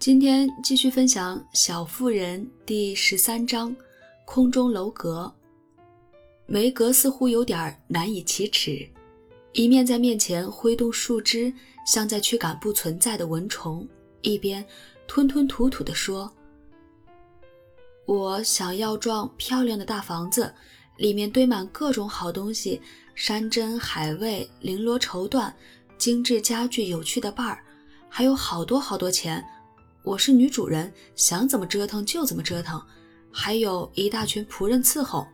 今天继续分享《小妇人》第十三章“空中楼阁”。梅格似乎有点难以启齿，一面在面前挥动树枝，像在驱赶不存在的蚊虫，一边吞吞吐吐地说：“我想要幢漂亮的大房子，里面堆满各种好东西，山珍海味、绫罗绸缎、精致家具、有趣的伴儿，还有好多好多钱。”我是女主人，想怎么折腾就怎么折腾，还有一大群仆人伺候，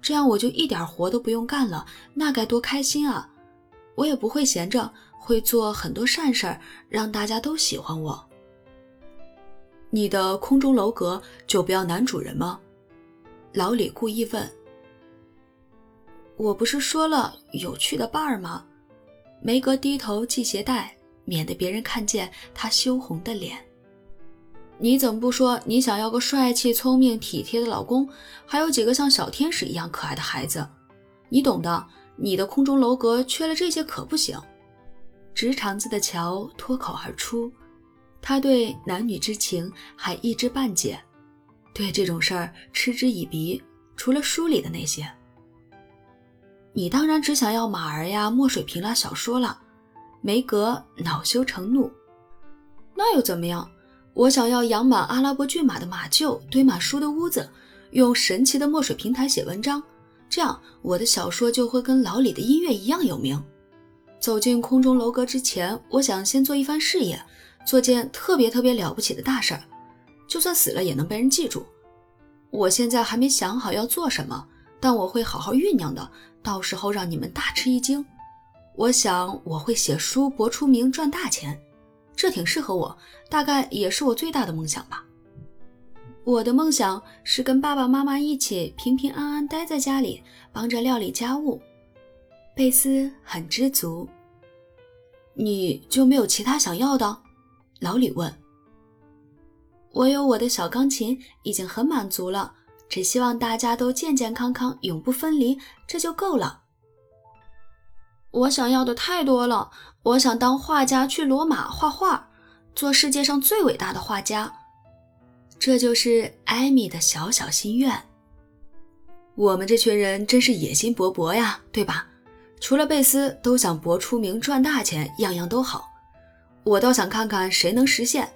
这样我就一点活都不用干了，那该多开心啊！我也不会闲着，会做很多善事儿，让大家都喜欢我。你的空中楼阁就不要男主人吗？老李故意问。我不是说了有趣的伴儿吗？梅格低头系鞋带，免得别人看见她羞红的脸。你怎么不说你想要个帅气、聪明、体贴的老公，还有几个像小天使一样可爱的孩子？你懂的。你的空中楼阁缺了这些可不行。直肠子的乔脱口而出，他对男女之情还一知半解，对这种事儿嗤之以鼻。除了书里的那些，你当然只想要马儿呀、墨水瓶啦、小说了。梅格恼羞成怒，那又怎么样？我想要养满阿拉伯骏马的马厩，堆满书的屋子，用神奇的墨水平台写文章，这样我的小说就会跟老李的音乐一样有名。走进空中楼阁之前，我想先做一番事业，做件特别特别了不起的大事儿，就算死了也能被人记住。我现在还没想好要做什么，但我会好好酝酿的，到时候让你们大吃一惊。我想我会写书，博出名，赚大钱。这挺适合我，大概也是我最大的梦想吧。我的梦想是跟爸爸妈妈一起平平安安待在家里，帮着料理家务。贝斯很知足。你就没有其他想要的？老李问。我有我的小钢琴，已经很满足了，只希望大家都健健康康，永不分离，这就够了。我想要的太多了。我想当画家，去罗马画画，做世界上最伟大的画家。这就是艾米的小小心愿。我们这群人真是野心勃勃呀，对吧？除了贝斯，都想博出名、赚大钱，样样都好。我倒想看看谁能实现。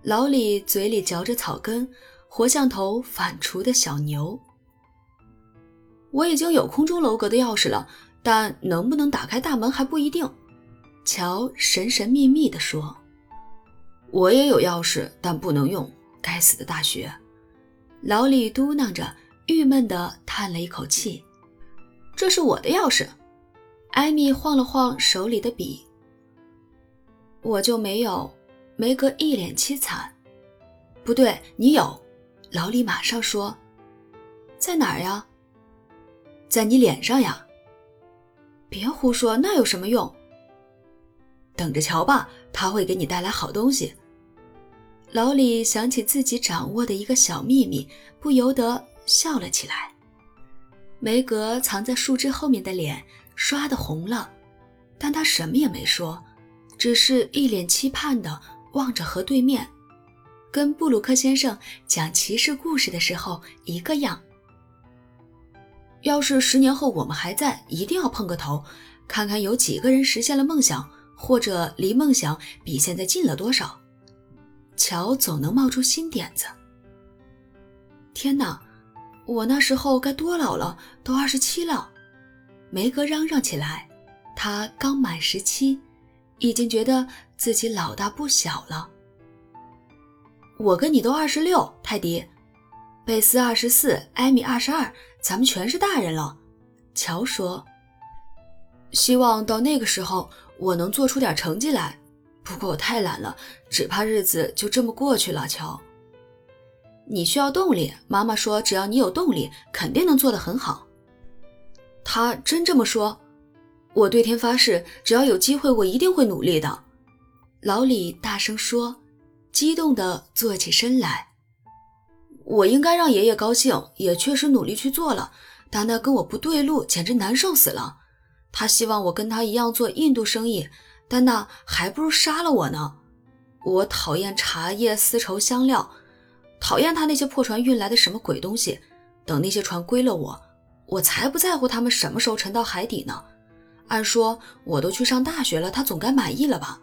老李嘴里嚼着草根，活像头反刍的小牛。我已经有空中楼阁的钥匙了，但能不能打开大门还不一定。乔神神秘秘地说：“我也有钥匙，但不能用。该死的大学！”老李嘟囔着，郁闷地叹了一口气。“这是我的钥匙。”艾米晃了晃手里的笔。“我就没有。”梅格一脸凄惨。“不对，你有。”老李马上说。“在哪儿呀？”“在你脸上呀。”“别胡说，那有什么用？”等着瞧吧，他会给你带来好东西。老李想起自己掌握的一个小秘密，不由得笑了起来。梅格藏在树枝后面的脸刷的红了，但他什么也没说，只是一脸期盼的望着河对面，跟布鲁克先生讲骑士故事的时候一个样。要是十年后我们还在，一定要碰个头，看看有几个人实现了梦想。或者离梦想比现在近了多少？乔总能冒出新点子。天哪，我那时候该多老了，都二十七了。梅格嚷嚷起来，他刚满十七，已经觉得自己老大不小了。我跟你都二十六，泰迪，贝斯二十四，艾米二十二，咱们全是大人了。乔说：“希望到那个时候。”我能做出点成绩来，不过我太懒了，只怕日子就这么过去了。乔，你需要动力。妈妈说，只要你有动力，肯定能做得很好。他真这么说？我对天发誓，只要有机会，我一定会努力的。老李大声说，激动地坐起身来。我应该让爷爷高兴，也确实努力去做了，但那跟我不对路，简直难受死了。他希望我跟他一样做印度生意，但那还不如杀了我呢。我讨厌茶叶、丝绸、香料，讨厌他那些破船运来的什么鬼东西。等那些船归了我，我才不在乎他们什么时候沉到海底呢。按说我都去上大学了，他总该满意了吧？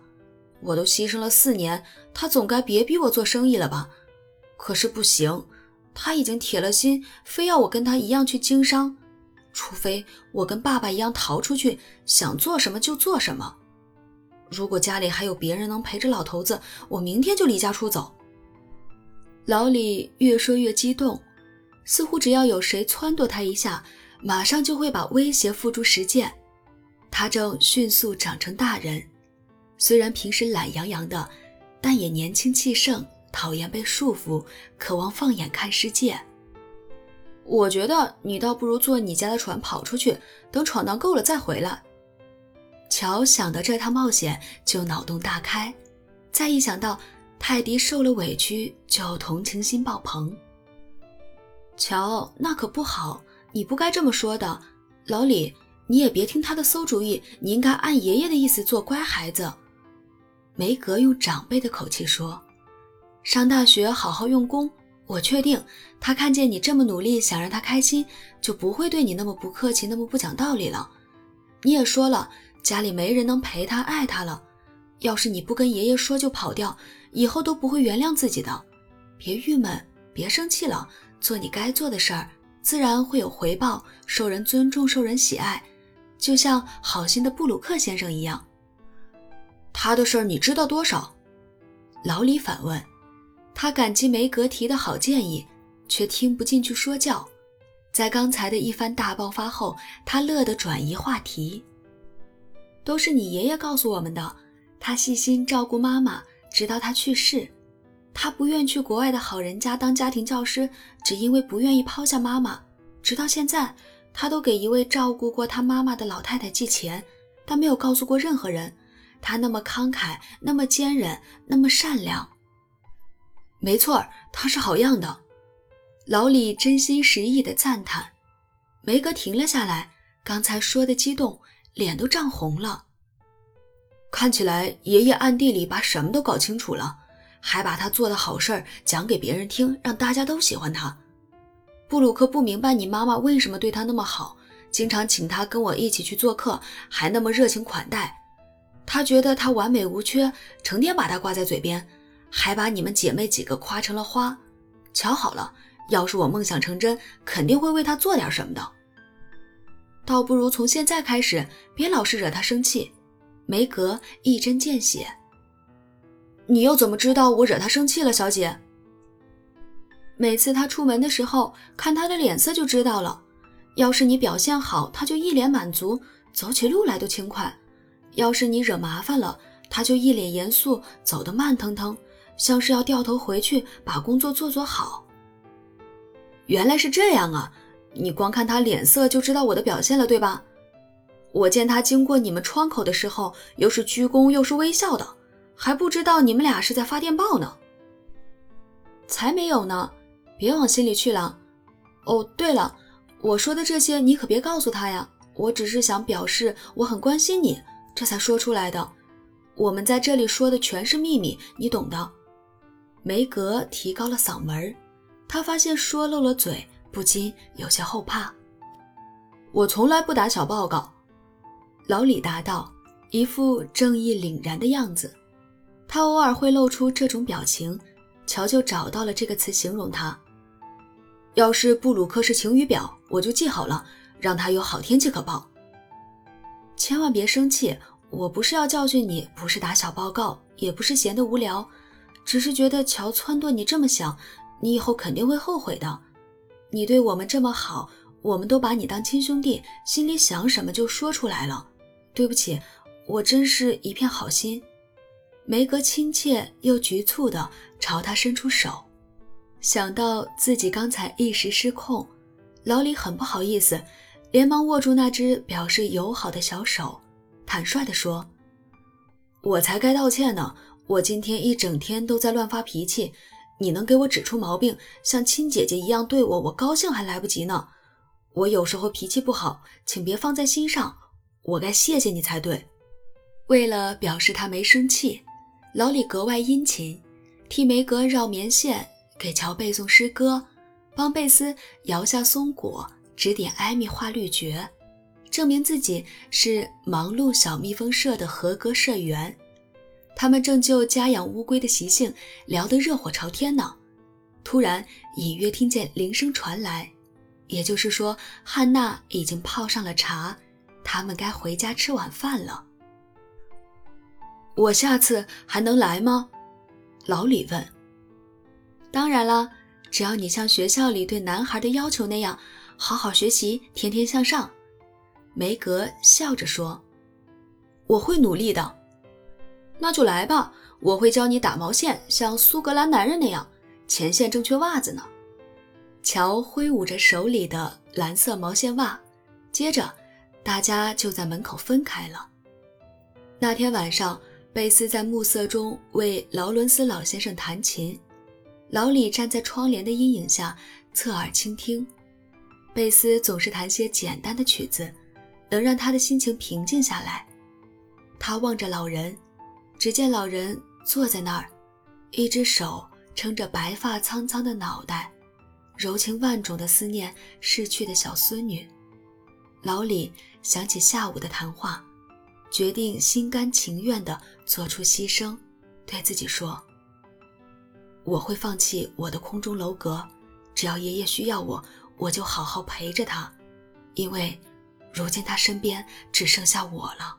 我都牺牲了四年，他总该别逼我做生意了吧？可是不行，他已经铁了心，非要我跟他一样去经商，除非我跟爸爸一样逃出去，想做什么就做什么。如果家里还有别人能陪着老头子，我明天就离家出走。老李越说越激动，似乎只要有谁撺掇他一下，马上就会把威胁付诸实践。他正迅速长成大人，虽然平时懒洋洋的，但也年轻气盛，讨厌被束缚，渴望放眼看世界。我觉得你倒不如坐你家的船跑出去，等闯荡够了再回来。乔想到这趟冒险就脑洞大开，再一想到泰迪受了委屈，就同情心爆棚。乔，那可不好，你不该这么说的，老李。你也别听他的馊主意，你应该按爷爷的意思做乖孩子。”梅格用长辈的口气说，“上大学好好用功，我确定他看见你这么努力，想让他开心，就不会对你那么不客气，那么不讲道理了。你也说了，家里没人能陪他爱他了。要是你不跟爷爷说就跑掉，以后都不会原谅自己的。别郁闷，别生气了，做你该做的事儿，自然会有回报，受人尊重，受人喜爱。”就像好心的布鲁克先生一样，他的事儿你知道多少？老李反问。他感激梅格提的好建议，却听不进去说教。在刚才的一番大爆发后，他乐得转移话题。都是你爷爷告诉我们的。他细心照顾妈妈，直到他去世。他不愿去国外的好人家当家庭教师，只因为不愿意抛下妈妈。直到现在。他都给一位照顾过他妈妈的老太太寄钱，但没有告诉过任何人。他那么慷慨，那么坚韧，那么善良。没错儿，他是好样的。老李真心实意的赞叹。梅格停了下来，刚才说的激动，脸都涨红了。看起来爷爷暗地里把什么都搞清楚了，还把他做的好事儿讲给别人听，让大家都喜欢他。布鲁克不明白你妈妈为什么对他那么好，经常请他跟我一起去做客，还那么热情款待。他觉得他完美无缺，成天把他挂在嘴边，还把你们姐妹几个夸成了花。瞧好了，要是我梦想成真，肯定会为他做点什么的。倒不如从现在开始，别老是惹他生气。梅格一针见血。你又怎么知道我惹他生气了，小姐？每次他出门的时候，看他的脸色就知道了。要是你表现好，他就一脸满足，走起路来都轻快；要是你惹麻烦了，他就一脸严肃，走得慢腾腾，像是要掉头回去把工作做做好。原来是这样啊！你光看他脸色就知道我的表现了，对吧？我见他经过你们窗口的时候，又是鞠躬又是微笑的，还不知道你们俩是在发电报呢。才没有呢！别往心里去了。哦，对了，我说的这些你可别告诉他呀。我只是想表示我很关心你，这才说出来的。我们在这里说的全是秘密，你懂的。梅格提高了嗓门，他发现说漏了嘴，不禁有些后怕。我从来不打小报告。老李答道，一副正义凛然的样子。他偶尔会露出这种表情，乔就找到了这个词形容他。要是布鲁克是晴雨表，我就记好了，让他有好天气可报。千万别生气，我不是要教训你，不是打小报告，也不是闲得无聊，只是觉得乔撺掇你这么想，你以后肯定会后悔的。你对我们这么好，我们都把你当亲兄弟，心里想什么就说出来了。对不起，我真是一片好心。梅格亲切又局促地朝他伸出手。想到自己刚才一时失控，老李很不好意思，连忙握住那只表示友好的小手，坦率地说：“我才该道歉呢！我今天一整天都在乱发脾气，你能给我指出毛病，像亲姐姐一样对我，我高兴还来不及呢。我有时候脾气不好，请别放在心上，我该谢谢你才对。”为了表示他没生气，老李格外殷勤，替梅格绕棉线，给乔背诵诗歌，帮贝斯摇下松果，指点艾米画绿蕨，证明自己是忙碌小蜜蜂社的合格社员。他们正就家养乌龟的习性聊得热火朝天呢，突然隐约听见铃声传来，也就是说，汉娜已经泡上了茶，他们该回家吃晚饭了。我下次还能来吗？老李问。当然了，只要你像学校里对男孩的要求那样，好好学习，天天向上。梅格笑着说：“我会努力的。”那就来吧，我会教你打毛线，像苏格兰男人那样，前线正缺袜子呢。乔挥舞着手里的蓝色毛线袜，接着大家就在门口分开了。那天晚上。贝斯在暮色中为劳伦斯老先生弹琴，老李站在窗帘的阴影下侧耳倾听。贝斯总是弹些简单的曲子，能让他的心情平静下来。他望着老人，只见老人坐在那儿，一只手撑着白发苍苍的脑袋，柔情万种地思念逝去的小孙女。老李想起下午的谈话。决定心甘情愿地做出牺牲，对自己说：“我会放弃我的空中楼阁，只要爷爷需要我，我就好好陪着他，因为如今他身边只剩下我了。”